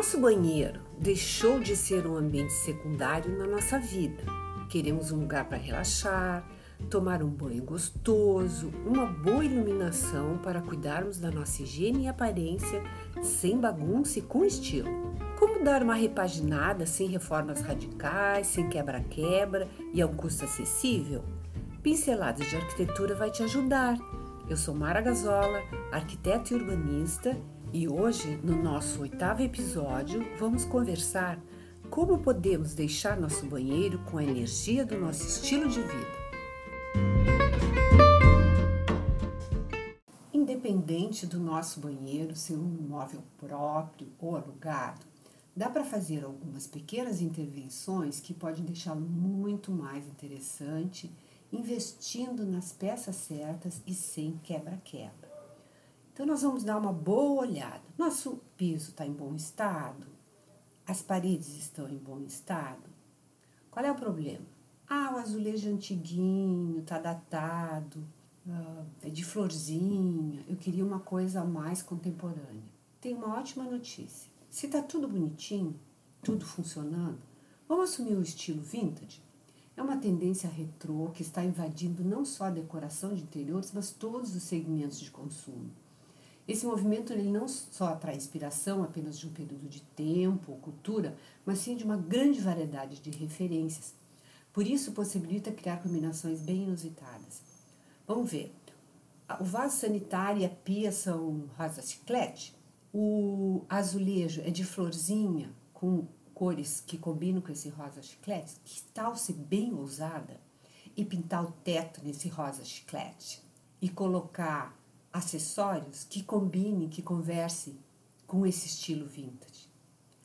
nosso banheiro deixou de ser um ambiente secundário na nossa vida. Queremos um lugar para relaxar, tomar um banho gostoso, uma boa iluminação para cuidarmos da nossa higiene e aparência sem bagunça e com estilo. Como dar uma repaginada sem reformas radicais, sem quebra-quebra e a um custo acessível? Pinceladas de Arquitetura vai te ajudar. Eu sou Mara Gazola, arquiteta e urbanista, e hoje, no nosso oitavo episódio, vamos conversar como podemos deixar nosso banheiro com a energia do nosso estilo de vida. Independente do nosso banheiro ser um imóvel próprio ou alugado, dá para fazer algumas pequenas intervenções que podem deixá-lo muito mais interessante, investindo nas peças certas e sem quebra-quebra. Então, nós vamos dar uma boa olhada. Nosso piso está em bom estado? As paredes estão em bom estado? Qual é o problema? Ah, o azulejo antiguinho, tá datado, uh, é de florzinha. Eu queria uma coisa mais contemporânea. Tem uma ótima notícia. Se tá tudo bonitinho, tudo funcionando, vamos assumir o estilo vintage? É uma tendência retrô que está invadindo não só a decoração de interiores, mas todos os segmentos de consumo. Esse movimento ele não só atrai inspiração apenas de um período de tempo ou cultura, mas sim de uma grande variedade de referências por isso, possibilita criar combinações bem inusitadas. Vamos ver. O vaso sanitário e a pia são rosa chiclete. O azulejo é de florzinha, com cores que combinam com esse rosa chiclete. Que tal ser bem ousada e pintar o teto nesse rosa chiclete? E colocar acessórios que combinem, que conversem com esse estilo vintage.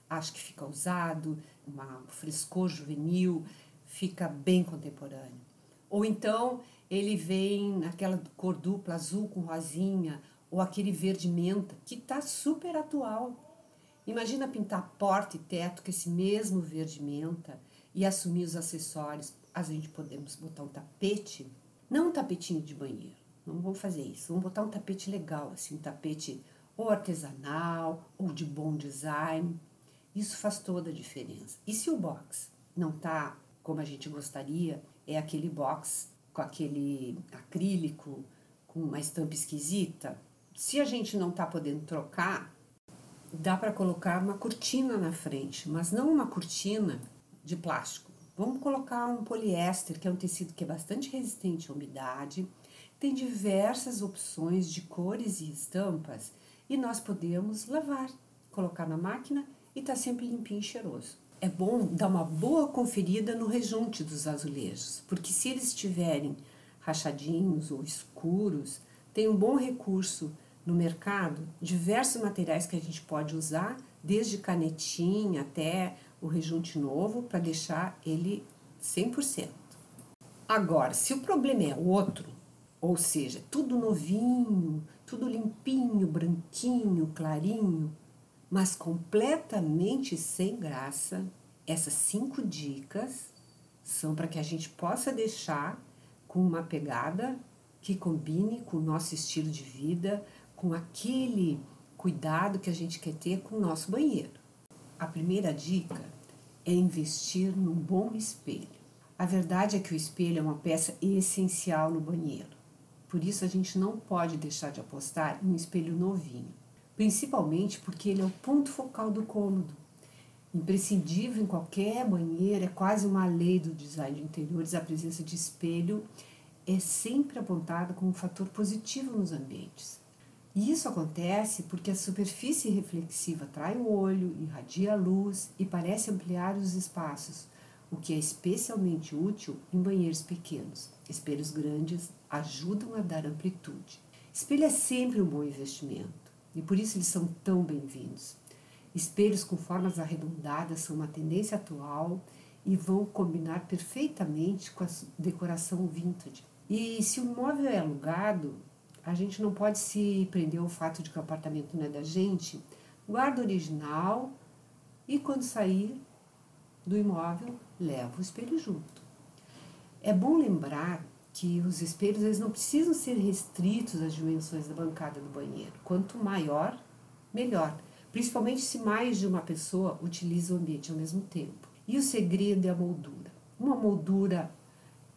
Acho que fica ousado, um frescor juvenil, fica bem contemporâneo. Ou então ele vem naquela cor dupla, azul com rosinha, ou aquele verde menta, que está super atual. Imagina pintar porta e teto com esse mesmo verde menta e assumir os acessórios. A gente podemos botar um tapete, não um tapetinho de banheiro, não vamos fazer isso. Vamos botar um tapete legal, assim, um tapete ou artesanal ou de bom design. Isso faz toda a diferença. E se o box não está como a gente gostaria, é aquele box com aquele acrílico, com uma estampa esquisita. Se a gente não está podendo trocar, dá para colocar uma cortina na frente, mas não uma cortina de plástico. Vamos colocar um poliéster, que é um tecido que é bastante resistente à umidade, tem diversas opções de cores e estampas e nós podemos lavar, colocar na máquina e está sempre limpinho e cheiroso é bom dar uma boa conferida no rejunte dos azulejos, porque se eles estiverem rachadinhos ou escuros, tem um bom recurso no mercado, diversos materiais que a gente pode usar, desde canetinha até o rejunte novo, para deixar ele 100%. Agora, se o problema é outro, ou seja, tudo novinho, tudo limpinho, branquinho, clarinho, mas completamente sem graça, essas cinco dicas são para que a gente possa deixar com uma pegada que combine com o nosso estilo de vida, com aquele cuidado que a gente quer ter com o nosso banheiro. A primeira dica é investir num bom espelho. A verdade é que o espelho é uma peça essencial no banheiro. Por isso a gente não pode deixar de apostar em um espelho novinho principalmente porque ele é o ponto focal do cômodo. Imprescindível em qualquer banheiro, é quase uma lei do design de interiores, a presença de espelho é sempre apontada como um fator positivo nos ambientes. E isso acontece porque a superfície reflexiva atrai o olho, irradia a luz e parece ampliar os espaços, o que é especialmente útil em banheiros pequenos. Espelhos grandes ajudam a dar amplitude. Espelho é sempre um bom investimento e por isso eles são tão bem-vindos. Espelhos com formas arredondadas são uma tendência atual e vão combinar perfeitamente com a decoração vintage. E se o móvel é alugado, a gente não pode se prender ao fato de que o apartamento não é da gente. Guarda original e quando sair do imóvel, leva o espelho junto. É bom lembrar que os espelhos eles não precisam ser restritos às dimensões da bancada do banheiro. Quanto maior, melhor, principalmente se mais de uma pessoa utiliza o ambiente ao mesmo tempo. E o segredo é a moldura. Uma moldura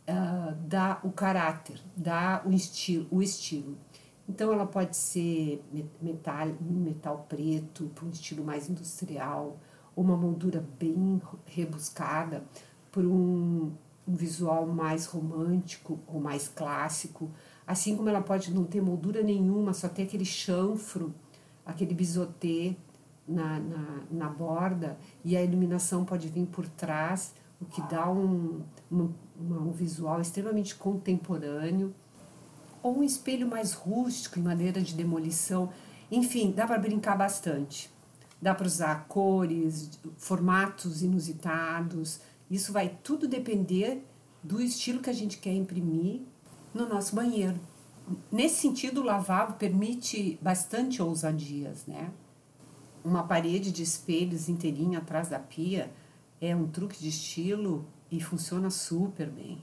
uh, dá o caráter, dá o estilo, o estilo. Então ela pode ser metal, metal preto, para um estilo mais industrial, uma moldura bem rebuscada, por um, um visual mais romântico ou mais clássico. Assim como ela pode não ter moldura nenhuma, só ter aquele chanfro, aquele bisotê na, na, na borda, e a iluminação pode vir por trás, o que dá um, um, um visual extremamente contemporâneo ou um espelho mais rústico em maneira de demolição. Enfim, dá para brincar bastante. Dá para usar cores, formatos inusitados. Isso vai tudo depender do estilo que a gente quer imprimir no nosso banheiro. Nesse sentido, o lavabo permite bastante ousadias, né? Uma parede de espelhos inteirinha atrás da pia é um truque de estilo e funciona super bem.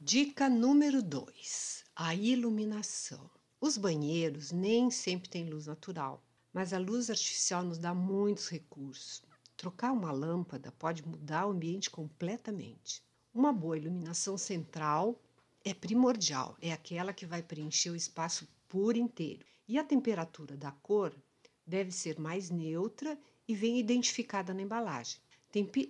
Dica número 2 a iluminação. Os banheiros nem sempre têm luz natural, mas a luz artificial nos dá muitos recursos. Trocar uma lâmpada pode mudar o ambiente completamente. Uma boa iluminação central é primordial, é aquela que vai preencher o espaço por inteiro. E a temperatura da cor deve ser mais neutra e vem identificada na embalagem.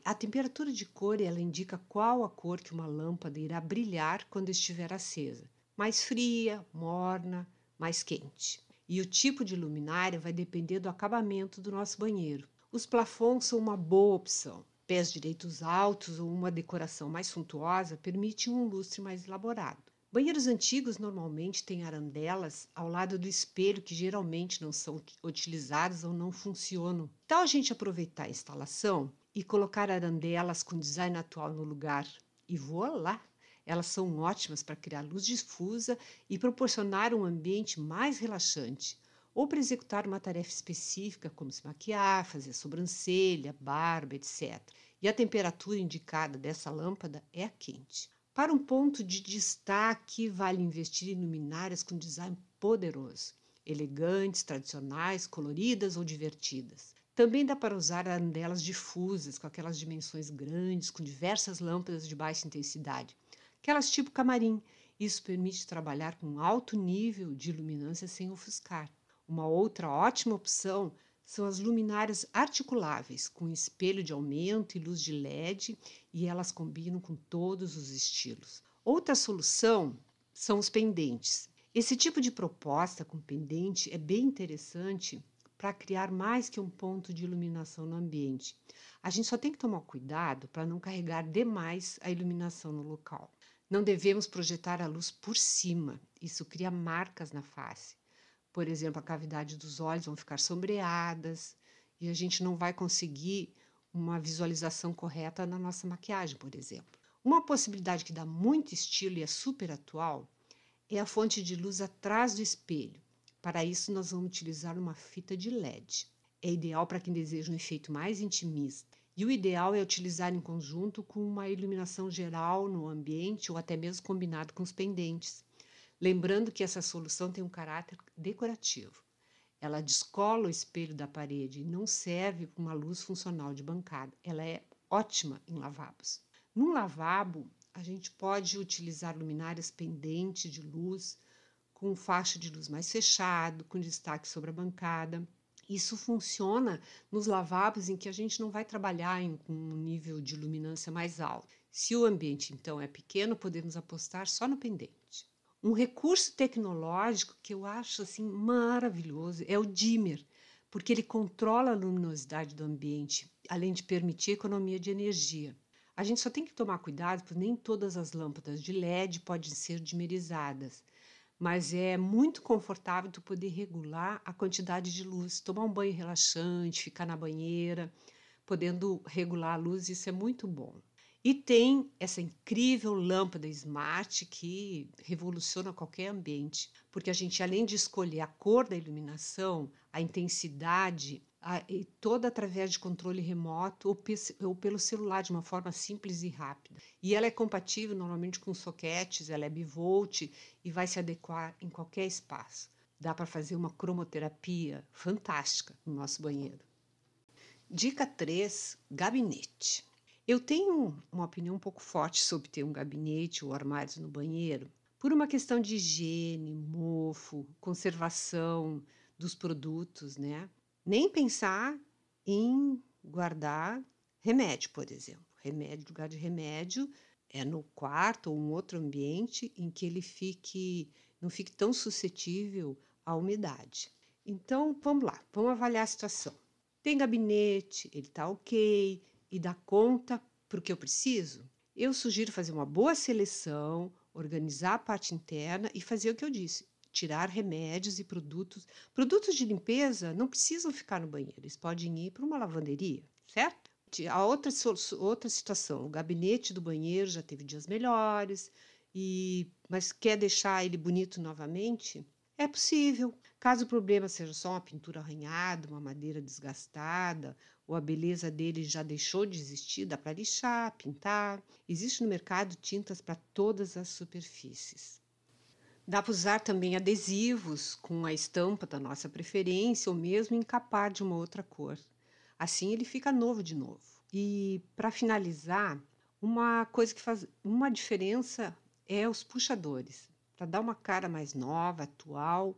A temperatura de cor ela indica qual a cor que uma lâmpada irá brilhar quando estiver acesa mais fria, morna, mais quente. E o tipo de luminária vai depender do acabamento do nosso banheiro. Os plafons são uma boa opção. Pés direitos altos ou uma decoração mais suntuosa permite um lustre mais elaborado. Banheiros antigos normalmente têm arandelas ao lado do espelho que geralmente não são utilizados ou não funcionam. Então a gente aproveitar a instalação e colocar arandelas com design atual no lugar e voilá! Elas são ótimas para criar luz difusa e proporcionar um ambiente mais relaxante, ou para executar uma tarefa específica, como se maquiar, fazer sobrancelha, barba, etc. E a temperatura indicada dessa lâmpada é a quente. Para um ponto de destaque, vale investir em luminárias com design poderoso, elegantes, tradicionais, coloridas ou divertidas. Também dá para usar arandelas difusas, com aquelas dimensões grandes, com diversas lâmpadas de baixa intensidade, aquelas tipo camarim. Isso permite trabalhar com alto nível de luminância sem ofuscar. Uma outra ótima opção são as luminárias articuláveis, com espelho de aumento e luz de LED, e elas combinam com todos os estilos. Outra solução são os pendentes. Esse tipo de proposta com pendente é bem interessante para criar mais que um ponto de iluminação no ambiente. A gente só tem que tomar cuidado para não carregar demais a iluminação no local. Não devemos projetar a luz por cima, isso cria marcas na face. Por exemplo, a cavidade dos olhos vão ficar sombreadas e a gente não vai conseguir uma visualização correta na nossa maquiagem, por exemplo. Uma possibilidade que dá muito estilo e é super atual é a fonte de luz atrás do espelho. Para isso, nós vamos utilizar uma fita de LED. É ideal para quem deseja um efeito mais intimista e o ideal é utilizar em conjunto com uma iluminação geral no ambiente ou até mesmo combinado com os pendentes. Lembrando que essa solução tem um caráter decorativo. Ela descola o espelho da parede e não serve como uma luz funcional de bancada. Ela é ótima em lavabos. Num lavabo, a gente pode utilizar luminárias pendentes de luz com faixa de luz mais fechado, com destaque sobre a bancada. Isso funciona nos lavabos em que a gente não vai trabalhar em um nível de luminância mais alto. Se o ambiente então é pequeno, podemos apostar só no pendente. Um recurso tecnológico que eu acho assim maravilhoso é o dimmer, porque ele controla a luminosidade do ambiente, além de permitir economia de energia. A gente só tem que tomar cuidado, porque nem todas as lâmpadas de LED podem ser dimerizadas mas é muito confortável tu poder regular a quantidade de luz, tomar um banho relaxante, ficar na banheira, podendo regular a luz, isso é muito bom. E tem essa incrível lâmpada smart que revoluciona qualquer ambiente, porque a gente, além de escolher a cor da iluminação, a intensidade, e toda através de controle remoto ou, ou, pelo celular de uma forma simples e rápida. E ela é compatível normalmente com soquetes, ela é bivolt e vai se adequar em qualquer espaço. Dá para fazer uma cromoterapia fantástica no nosso banheiro. Dica 3: gabinete. Eu tenho uma opinião um pouco forte sobre ter um gabinete ou armários no banheiro, por uma questão de higiene, mofo, conservação dos produtos, né? Nem pensar em guardar remédio, por exemplo. Remédio, lugar de remédio é no quarto ou um outro ambiente em que ele fique não fique tão suscetível à umidade. Então, vamos lá, vamos avaliar a situação. Tem gabinete, ele está ok e dá conta para o que eu preciso? Eu sugiro fazer uma boa seleção, organizar a parte interna e fazer o que eu disse: tirar remédios e produtos. Produtos de limpeza não precisam ficar no banheiro, eles podem ir para uma lavanderia, certo? A outra, outra situação, o gabinete do banheiro já teve dias melhores, e mas quer deixar ele bonito novamente? É possível. Caso o problema seja só uma pintura arranhada, uma madeira desgastada, ou a beleza dele já deixou de existir, dá para lixar, pintar. Existe no mercado tintas para todas as superfícies. Dá para usar também adesivos com a estampa da nossa preferência ou mesmo encapar de uma outra cor. Assim ele fica novo de novo. E para finalizar, uma coisa que faz uma diferença é os puxadores. Para dar uma cara mais nova, atual,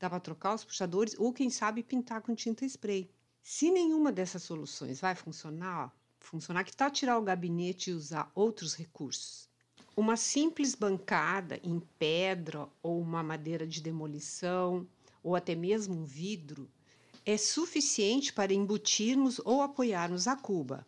dá para trocar os puxadores ou quem sabe pintar com tinta spray. Se nenhuma dessas soluções vai funcionar, funcionar, que tal tirar o gabinete e usar outros recursos? Uma simples bancada em pedra ou uma madeira de demolição, ou até mesmo um vidro, é suficiente para embutirmos ou apoiarmos a cuba.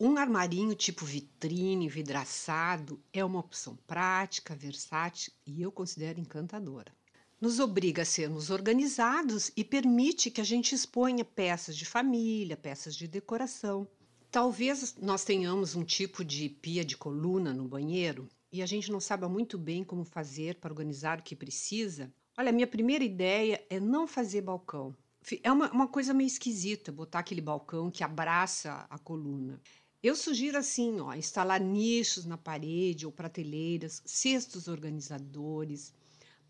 Um armarinho tipo vitrine, vidraçado, é uma opção prática, versátil e eu considero encantadora. Nos obriga a sermos organizados e permite que a gente exponha peças de família, peças de decoração. Talvez nós tenhamos um tipo de pia de coluna no banheiro e a gente não saiba muito bem como fazer para organizar o que precisa, olha, minha primeira ideia é não fazer balcão. É uma, uma coisa meio esquisita botar aquele balcão que abraça a coluna. Eu sugiro assim, ó, instalar nichos na parede ou prateleiras, cestos organizadores,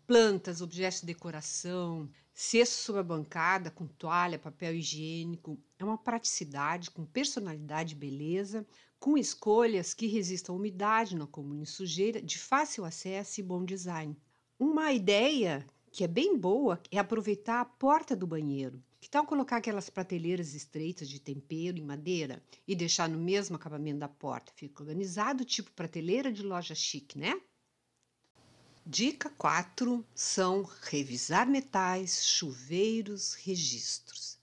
plantas, objetos de decoração, cesto sobre a bancada com toalha, papel higiênico. É uma praticidade com personalidade e beleza, com escolhas que resistam à umidade, não acumulem sujeira, de fácil acesso e bom design. Uma ideia que é bem boa é aproveitar a porta do banheiro. Que tal colocar aquelas prateleiras estreitas de tempero em madeira e deixar no mesmo acabamento da porta? Fica organizado, tipo prateleira de loja chique, né? Dica 4 são revisar metais, chuveiros, registros.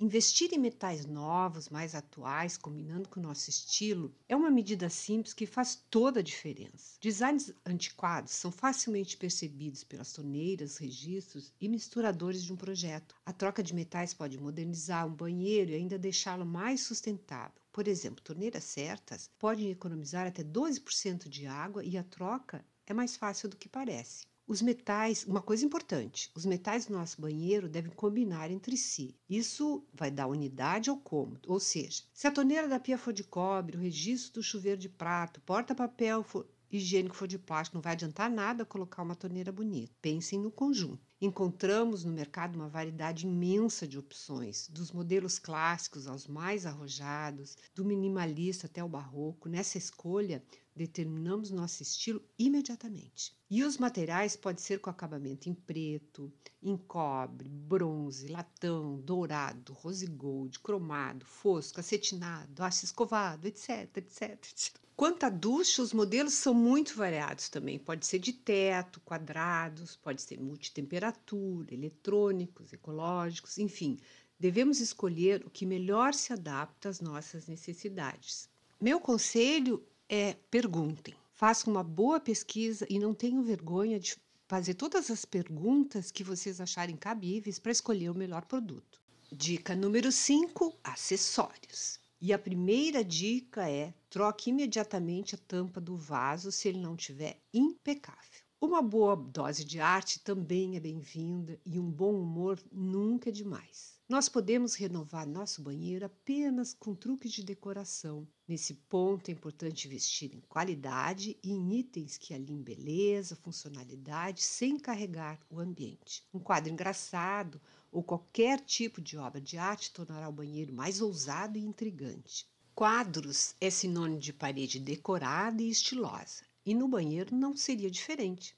Investir em metais novos, mais atuais, combinando com o nosso estilo, é uma medida simples que faz toda a diferença. Designs antiquados são facilmente percebidos pelas torneiras, registros e misturadores de um projeto. A troca de metais pode modernizar um banheiro e ainda deixá-lo mais sustentável. Por exemplo, torneiras certas podem economizar até 12% de água e a troca é mais fácil do que parece. Os metais, uma coisa importante, os metais do nosso banheiro devem combinar entre si. Isso vai dar unidade ao cômodo, ou seja, se a torneira da pia for de cobre, o registro do chuveiro de prato, porta-papel higiênico for de plástico, não vai adiantar nada colocar uma torneira bonita. Pensem no conjunto. Encontramos no mercado uma variedade imensa de opções, dos modelos clássicos aos mais arrojados, do minimalista até o barroco. Nessa escolha, determinamos nosso estilo imediatamente. E os materiais podem ser com acabamento em preto, em cobre, bronze, latão, dourado, rose gold, cromado, fosco, acetinado, aço escovado, etc, etc, etc. Quanto à ducha, os modelos são muito variados também. Pode ser de teto, quadrados, pode ser multitemperatura, eletrônicos, ecológicos, enfim. Devemos escolher o que melhor se adapta às nossas necessidades. Meu conselho é perguntem. Façam uma boa pesquisa e não tenham vergonha de fazer todas as perguntas que vocês acharem cabíveis para escolher o melhor produto. Dica número 5: acessórios. E a primeira dica é: troque imediatamente a tampa do vaso se ele não estiver impecável. Uma boa dose de arte também é bem-vinda e um bom humor nunca é demais. Nós podemos renovar nosso banheiro apenas com truques de decoração. Nesse ponto é importante investir em qualidade e em itens que aliem beleza, funcionalidade, sem carregar o ambiente. Um quadro engraçado ou qualquer tipo de obra de arte tornará o banheiro mais ousado e intrigante. Quadros é sinônimo de parede decorada e estilosa, e no banheiro não seria diferente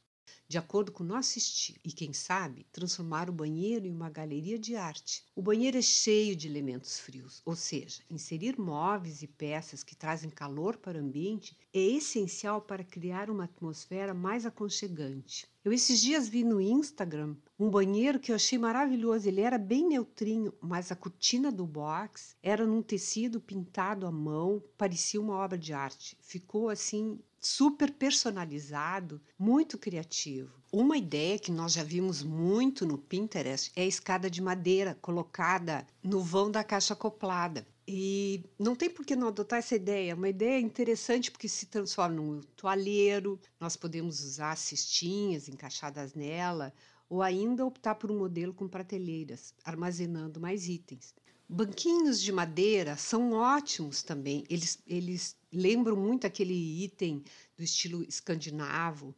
de acordo com o nosso estilo, e quem sabe transformar o banheiro em uma galeria de arte. O banheiro é cheio de elementos frios, ou seja, inserir móveis e peças que trazem calor para o ambiente é essencial para criar uma atmosfera mais aconchegante. Eu esses dias vi no Instagram um banheiro que eu achei maravilhoso. Ele era bem neutrinho, mas a cortina do box era num tecido pintado à mão, parecia uma obra de arte. Ficou assim super personalizado, muito criativo. Uma ideia que nós já vimos muito no Pinterest é a escada de madeira colocada no vão da caixa acoplada. E não tem por que não adotar essa ideia. É uma ideia interessante porque se transforma num toalheiro, nós podemos usar cestinhas encaixadas nela, ou ainda optar por um modelo com prateleiras, armazenando mais itens. Banquinhos de madeira são ótimos também. Eles, eles lembram muito aquele item do estilo escandinavo,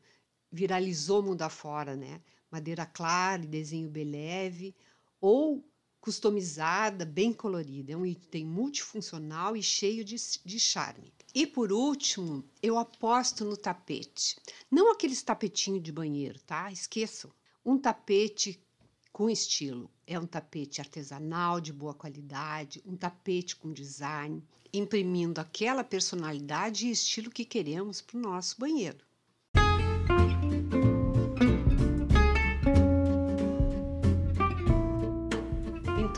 viralizou mundo afora, né? Madeira clara desenho beleve, ou customizada, bem colorida. É um item multifuncional e cheio de, de charme. E por último, eu aposto no tapete. Não aqueles tapetinhos de banheiro, tá? Esqueçam. Um tapete com estilo. É um tapete artesanal de boa qualidade, um tapete com design, imprimindo aquela personalidade e estilo que queremos para o nosso banheiro.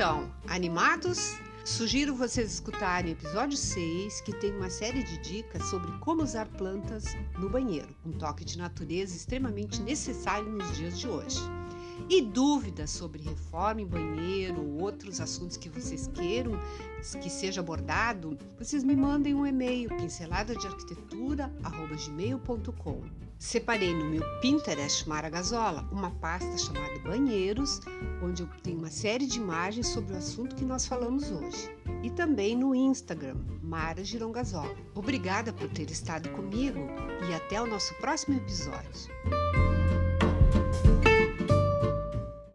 Então, animados? Sugiro vocês escutarem o episódio 6, que tem uma série de dicas sobre como usar plantas no banheiro, um toque de natureza extremamente necessário nos dias de hoje. E dúvidas sobre reforma em banheiro ou outros assuntos que vocês queiram que seja abordado, vocês me mandem um e-mail pinceladadearquitetura@gmail.com. Separei no meu Pinterest Mara Gazola uma pasta chamada Banheiros, onde eu tenho uma série de imagens sobre o assunto que nós falamos hoje. E também no Instagram, Mara Girongazola. Obrigada por ter estado comigo e até o nosso próximo episódio.